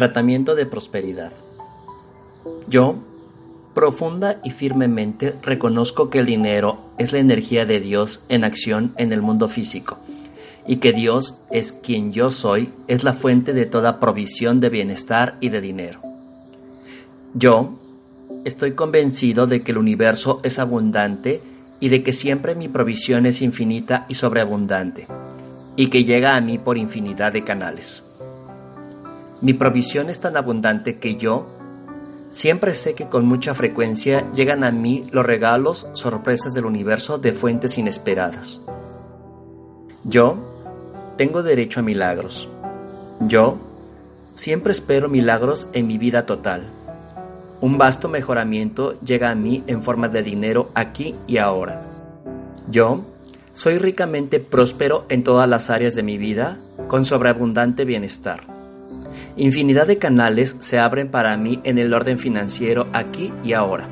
Tratamiento de prosperidad. Yo, profunda y firmemente, reconozco que el dinero es la energía de Dios en acción en el mundo físico y que Dios es quien yo soy, es la fuente de toda provisión de bienestar y de dinero. Yo estoy convencido de que el universo es abundante y de que siempre mi provisión es infinita y sobreabundante, y que llega a mí por infinidad de canales. Mi provisión es tan abundante que yo siempre sé que con mucha frecuencia llegan a mí los regalos, sorpresas del universo de fuentes inesperadas. Yo tengo derecho a milagros. Yo siempre espero milagros en mi vida total. Un vasto mejoramiento llega a mí en forma de dinero aquí y ahora. Yo soy ricamente próspero en todas las áreas de mi vida, con sobreabundante bienestar. Infinidad de canales se abren para mí en el orden financiero aquí y ahora.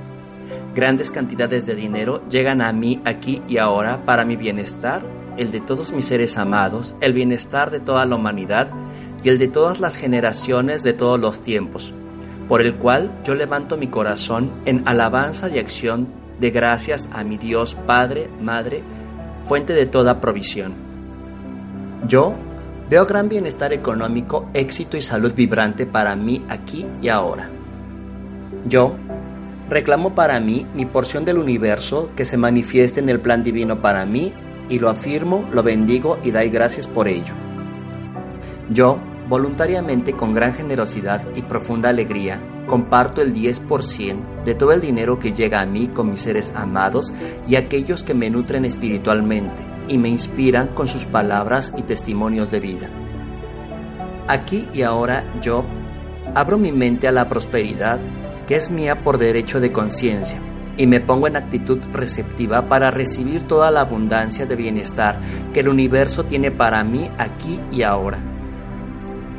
Grandes cantidades de dinero llegan a mí aquí y ahora para mi bienestar, el de todos mis seres amados, el bienestar de toda la humanidad y el de todas las generaciones de todos los tiempos, por el cual yo levanto mi corazón en alabanza y acción de gracias a mi Dios Padre, Madre, fuente de toda provisión. Yo Veo gran bienestar económico, éxito y salud vibrante para mí aquí y ahora. Yo reclamo para mí mi porción del universo que se manifieste en el plan divino para mí y lo afirmo, lo bendigo y doy gracias por ello. Yo, voluntariamente con gran generosidad y profunda alegría, comparto el 10% de todo el dinero que llega a mí con mis seres amados y aquellos que me nutren espiritualmente y me inspiran con sus palabras y testimonios de vida. Aquí y ahora yo abro mi mente a la prosperidad que es mía por derecho de conciencia y me pongo en actitud receptiva para recibir toda la abundancia de bienestar que el universo tiene para mí aquí y ahora.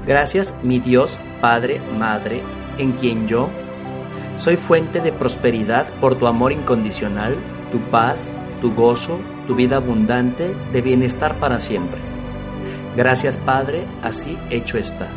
Gracias mi Dios, Padre, Madre, en quien yo soy fuente de prosperidad por tu amor incondicional, tu paz, tu gozo, tu vida abundante de bienestar para siempre. Gracias Padre, así hecho está.